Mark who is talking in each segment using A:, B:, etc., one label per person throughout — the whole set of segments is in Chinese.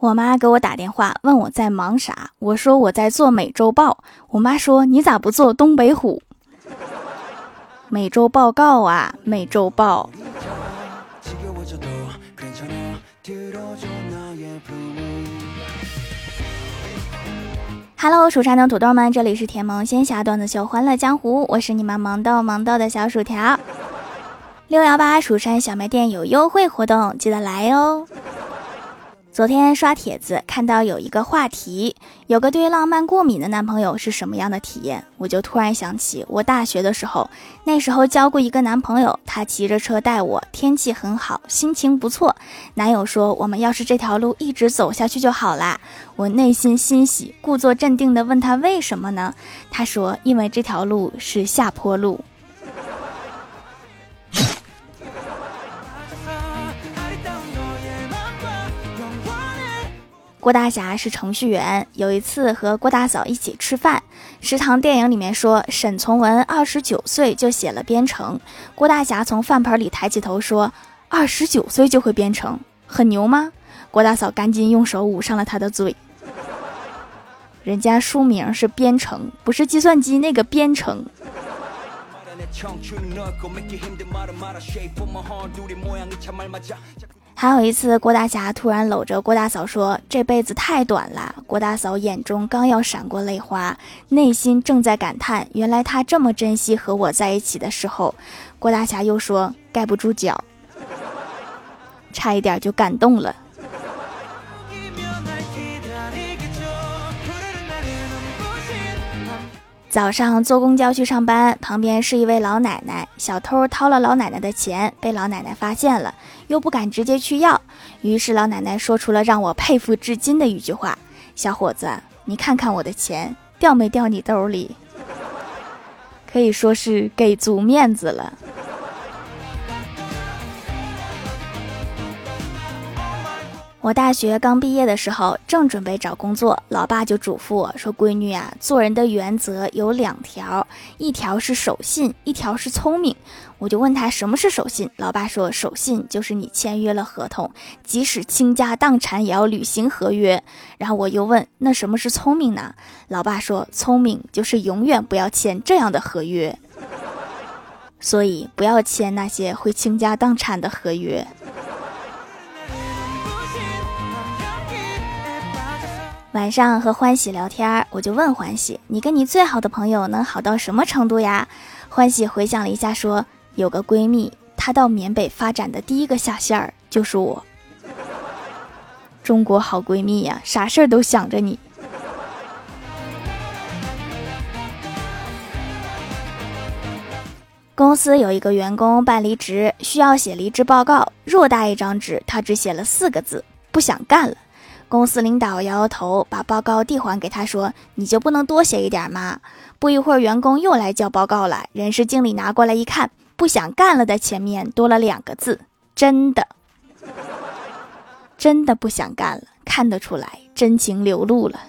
A: 我妈给我打电话，问我在忙啥，我说我在做美洲豹。我妈说你咋不做东北虎？美洲报告啊，美洲豹。Hello，蜀山的土豆们，这里是甜萌仙侠段子秀《欢乐江湖》，我是你们萌豆萌豆的小薯条。六幺八蜀山小卖店有优惠活动，记得来哦。昨天刷帖子看到有一个话题，有个对浪漫过敏的男朋友是什么样的体验？我就突然想起我大学的时候，那时候交过一个男朋友，他骑着车带我，天气很好，心情不错。男友说我们要是这条路一直走下去就好啦。我内心欣喜，故作镇定地问他为什么呢？他说因为这条路是下坡路。郭大侠是程序员，有一次和郭大嫂一起吃饭，食堂电影里面说沈从文二十九岁就写了编程，郭大侠从饭盆里抬起头说：“二十九岁就会编程，很牛吗？”郭大嫂赶紧用手捂上了他的嘴。人家书名是编程，不是计算机那个编程。还有一次，郭大侠突然搂着郭大嫂说：“这辈子太短了。”郭大嫂眼中刚要闪过泪花，内心正在感叹：“原来他这么珍惜和我在一起的时候。”郭大侠又说：“盖不住脚。”差一点就感动了。早上坐公交去上班，旁边是一位老奶奶，小偷掏了老奶奶的钱，被老奶奶发现了，又不敢直接去要，于是老奶奶说出了让我佩服至今的一句话：“小伙子，你看看我的钱掉没掉你兜里？”可以说是给足面子了。我大学刚毕业的时候，正准备找工作，老爸就嘱咐我说：“闺女啊，做人的原则有两条，一条是守信，一条是聪明。”我就问他什么是守信，老爸说：“守信就是你签约了合同，即使倾家荡产也要履行合约。”然后我又问：“那什么是聪明呢？”老爸说：“聪明就是永远不要签这样的合约，所以不要签那些会倾家荡产的合约。”晚上和欢喜聊天，我就问欢喜：“你跟你最好的朋友能好到什么程度呀？”欢喜回想了一下，说：“有个闺蜜，她到缅北发展的第一个下线儿就是我。中国好闺蜜呀，啥事儿都想着你。”公司有一个员工办离职，需要写离职报告，偌大一张纸，他只写了四个字：“不想干了。”公司领导摇摇头，把报告递还给他，说：“你就不能多写一点吗？”不一会儿，员工又来交报告了。人事经理拿过来一看，“不想干了”的前面多了两个字：“真的，真的不想干了。”看得出来，真情流露了。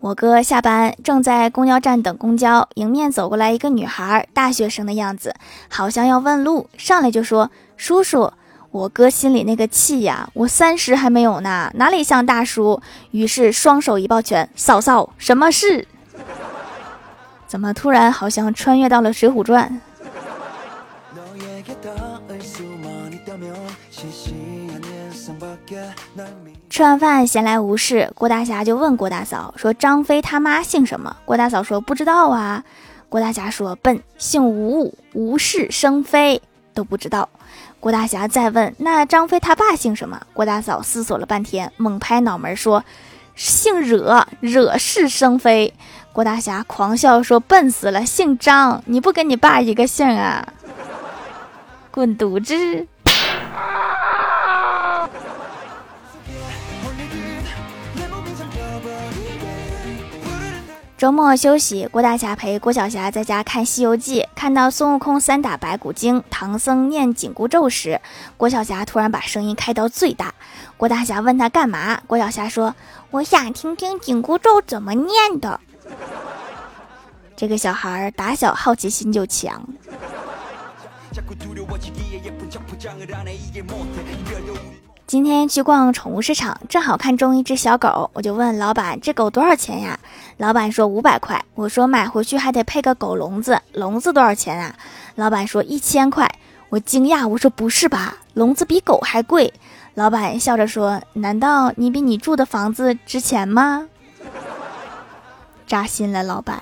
A: 我哥下班正在公交站等公交，迎面走过来一个女孩，大学生的样子，好像要问路，上来就说：“叔叔。”我哥心里那个气呀，我三十还没有呢，哪里像大叔？于是双手一抱拳：“嫂嫂，什么事？”怎么突然好像穿越到了《水浒传》？吃完饭闲来无事，郭大侠就问郭大嫂说：“张飞他妈姓什么？”郭大嫂说：“不知道啊。”郭大侠说：“笨，姓吴，无事生非，都不知道。”郭大侠再问：“那张飞他爸姓什么？”郭大嫂思索了半天，猛拍脑门说：“姓惹，惹是生非。”郭大侠狂笑说：“笨死了，姓张，你不跟你爸一个姓啊？滚犊子！”周末休息，郭大侠陪郭小霞在家看《西游记》，看到孙悟空三打白骨精，唐僧念紧箍咒时，郭小霞突然把声音开到最大。郭大侠问他干嘛，郭小霞说：“我想听听紧箍咒怎么念的。”这个小孩打小好奇心就强。今天去逛宠物市场，正好看中一只小狗，我就问老板：“这狗多少钱呀？”老板说：“五百块。”我说：“买回去还得配个狗笼子，笼子多少钱啊？”老板说：“一千块。”我惊讶，我说：“不是吧？笼子比狗还贵？”老板笑着说：“难道你比你住的房子值钱吗？”扎心了，老板。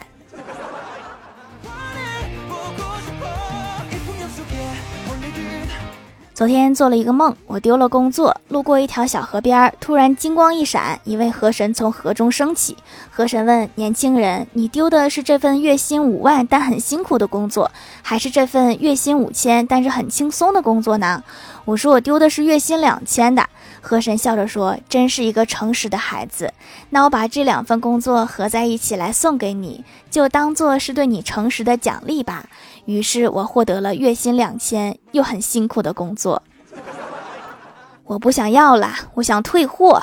A: 昨天做了一个梦，我丢了工作，路过一条小河边，突然金光一闪，一位河神从河中升起。河神问年轻人：“你丢的是这份月薪五万但很辛苦的工作，还是这份月薪五千但是很轻松的工作呢？”我说：“我丢的是月薪两千的。”河神笑着说：“真是一个诚实的孩子。那我把这两份工作合在一起来送给你，就当做是对你诚实的奖励吧。”于是我获得了月薪两千又很辛苦的工作，我不想要了，我想退货。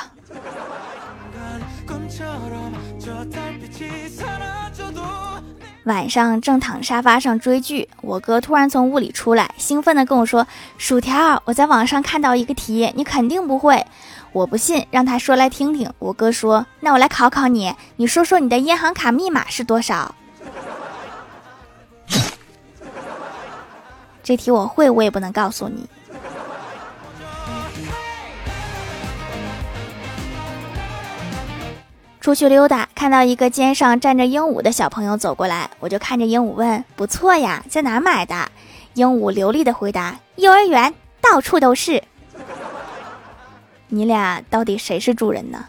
A: 晚上正躺沙发上追剧，我哥突然从屋里出来，兴奋地跟我说：“薯条，我在网上看到一个题，你肯定不会。”我不信，让他说来听听。我哥说：“那我来考考你，你说说你的银行卡密码是多少？”这题我会，我也不能告诉你。出去溜达，看到一个肩上站着鹦鹉的小朋友走过来，我就看着鹦鹉问：“不错呀，在哪买的？”鹦鹉流利的回答：“幼儿园，到处都是。”你俩到底谁是主人呢？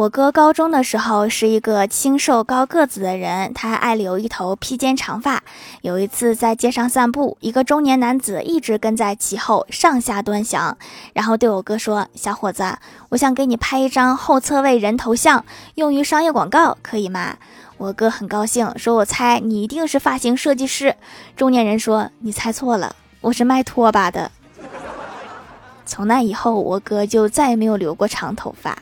A: 我哥高中的时候是一个清瘦高个子的人，他爱留一头披肩长发。有一次在街上散步，一个中年男子一直跟在其后，上下端详，然后对我哥说：“小伙子，我想给你拍一张后侧位人头像，用于商业广告，可以吗？”我哥很高兴，说：“我猜你一定是发型设计师。”中年人说：“你猜错了，我是卖拖把的。”从那以后，我哥就再也没有留过长头发。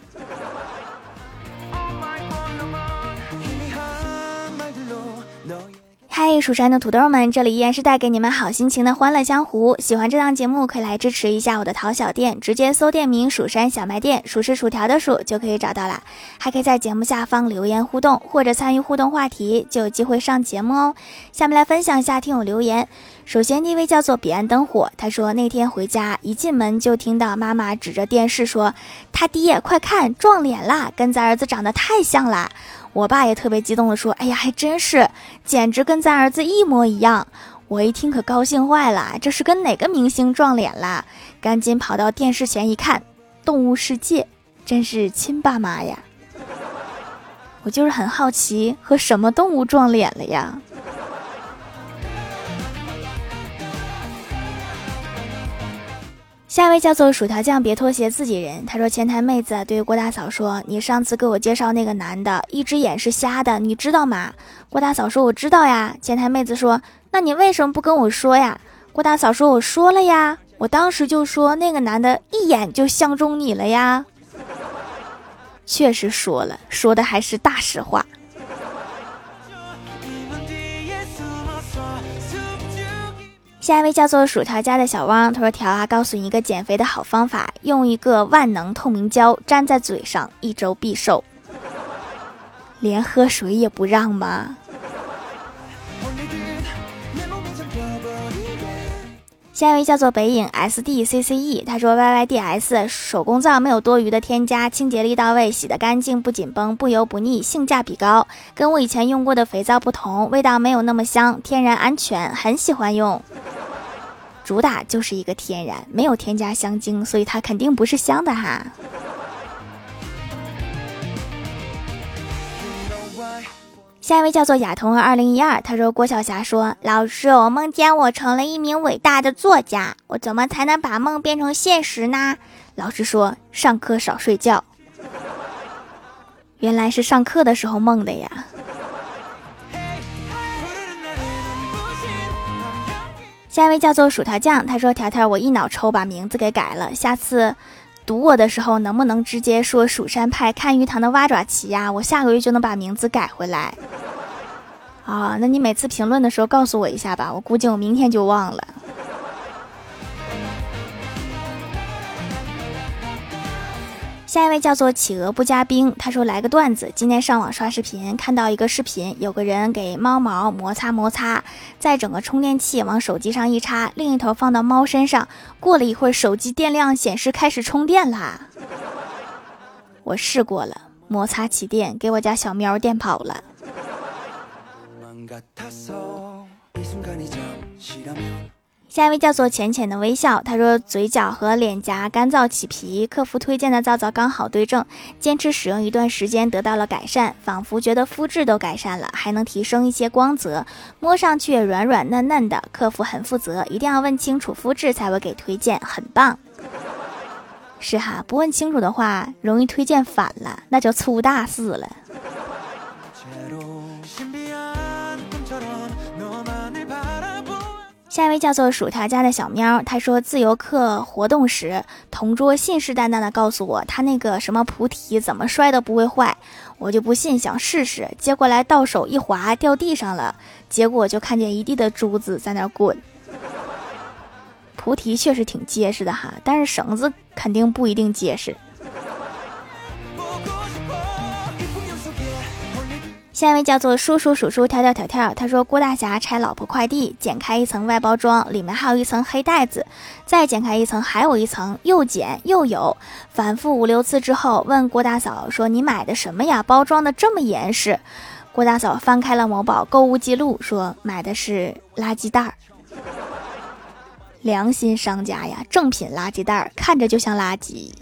A: 嗨，蜀山的土豆们，这里依然是带给你们好心情的欢乐江湖。喜欢这档节目，可以来支持一下我的淘小店，直接搜店名“蜀山小卖店”，数是薯条的数就可以找到啦。还可以在节目下方留言互动，或者参与互动话题，就有机会上节目哦。下面来分享一下听友留言。首先第一位叫做彼岸灯火，他说那天回家一进门就听到妈妈指着电视说：“他爹，快看撞脸啦，跟咱儿子长得太像啦。”我爸也特别激动地说：“哎呀，还真是，简直跟咱儿子一模一样。”我一听可高兴坏了，这是跟哪个明星撞脸啦？赶紧跑到电视前一看，《动物世界》，真是亲爸妈呀！我就是很好奇，和什么动物撞脸了呀？下一位叫做薯条酱，别拖鞋，自己人。他说前台妹子对郭大嫂说：“你上次给我介绍那个男的，一只眼是瞎的，你知道吗？”郭大嫂说：“我知道呀。”前台妹子说：“那你为什么不跟我说呀？”郭大嫂说：“我说了呀，我当时就说那个男的一眼就相中你了呀。”确实说了，说的还是大实话。下一位叫做薯条家的小汪，他说：“条啊，告诉你一个减肥的好方法，用一个万能透明胶粘在嘴上，一周必瘦。连喝水也不让吗？”下一位叫做北影 S D C C E，他说：“Y Y D S 手工皂没有多余的添加，清洁力到位，洗得干净，不紧绷，不油不腻，性价比高。跟我以前用过的肥皂不同，味道没有那么香，天然安全，很喜欢用。”主打就是一个天然，没有添加香精，所以它肯定不是香的哈。下一位叫做亚彤二零一二，他说郭晓霞说：“老师，我梦见我成了一名伟大的作家，我怎么才能把梦变成现实呢？”老师说：“上课少睡觉。”原来是上课的时候梦的呀。下一位叫做薯条酱，他说：“条条，我一脑抽把名字给改了，下次读我的时候能不能直接说蜀山派看鱼塘的蛙爪旗呀？我下个月就能把名字改回来。啊，那你每次评论的时候告诉我一下吧，我估计我明天就忘了。下一位叫做企鹅不加冰，他说来个段子。今天上网刷视频，看到一个视频，有个人给猫毛摩擦摩擦，再整个充电器往手机上一插，另一头放到猫身上。过了一会儿，手机电量显示开始充电啦。我试过了，摩擦起电，给我家小喵电跑了。下一位叫做浅浅的微笑，他说嘴角和脸颊干燥起皮，客服推荐的皂皂刚好对症，坚持使用一段时间得到了改善，仿佛觉得肤质都改善了，还能提升一些光泽，摸上去软软嫩嫩的。客服很负责，一定要问清楚肤质才会给推荐，很棒。是哈，不问清楚的话，容易推荐反了，那就出大事了。下一位叫做薯条家的小喵，他说自由课活动时，同桌信誓旦旦的告诉我，他那个什么菩提怎么摔都不会坏，我就不信，想试试，接过来到手一滑掉地上了，结果就看见一地的珠子在那滚。菩提确实挺结实的哈，但是绳子肯定不一定结实。下一位叫做叔叔叔叔跳跳跳跳，他说郭大侠拆老婆快递，剪开一层外包装，里面还有一层黑袋子，再剪开一层还有一层，又剪又有，反复五六次之后，问郭大嫂说：“你买的什么呀？包装的这么严实？”郭大嫂翻开了某宝购物记录，说：“买的是垃圾袋儿，良心商家呀，正品垃圾袋儿，看着就像垃圾。”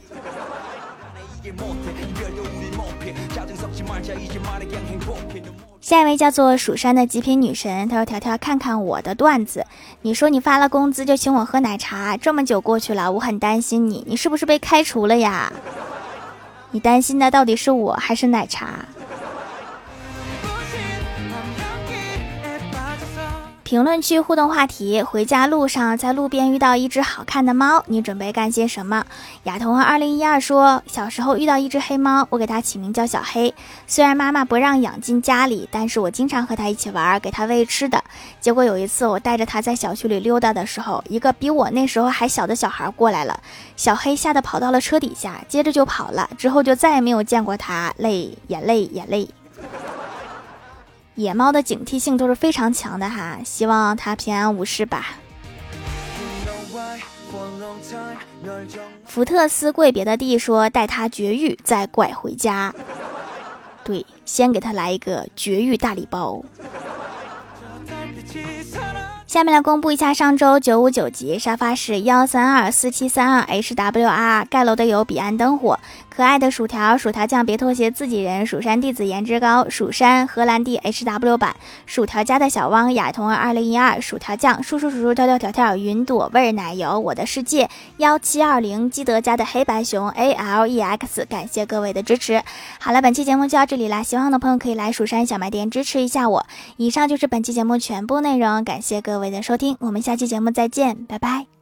A: 下一位叫做蜀山的极品女神，她说：“条条，看看我的段子。你说你发了工资就请我喝奶茶，这么久过去了，我很担心你，你是不是被开除了呀？你担心的到底是我还是奶茶？”评论区互动话题：回家路上在路边遇到一只好看的猫，你准备干些什么？亚童二零一二说，小时候遇到一只黑猫，我给它起名叫小黑。虽然妈妈不让养进家里，但是我经常和它一起玩，给它喂吃的。结果有一次我带着它在小区里溜达的时候，一个比我那时候还小的小孩过来了，小黑吓得跑到了车底下，接着就跑了，之后就再也没有见过它。泪，眼泪，眼泪。野猫的警惕性都是非常强的哈，希望它平安无事吧。福特斯贵别的地说带它绝育再拐回家，对，先给他来一个绝育大礼包。下面来公布一下上周九五九级沙发是幺三二四七三二 HWR 盖楼的有彼岸灯火。可爱的薯条，薯条酱别拖鞋，自己人，蜀山弟子颜值高，蜀山荷兰弟 H W 版，薯条家的小汪雅童儿二零一二，薯条酱，叔叔叔叔跳跳跳跳，云朵味奶油，我的世界幺七二零，基德家的黑白熊 A L E X，感谢各位的支持。好了，本期节目就到这里啦，喜欢的朋友可以来蜀山小卖店支持一下我。以上就是本期节目全部内容，感谢各位的收听，我们下期节目再见，拜拜。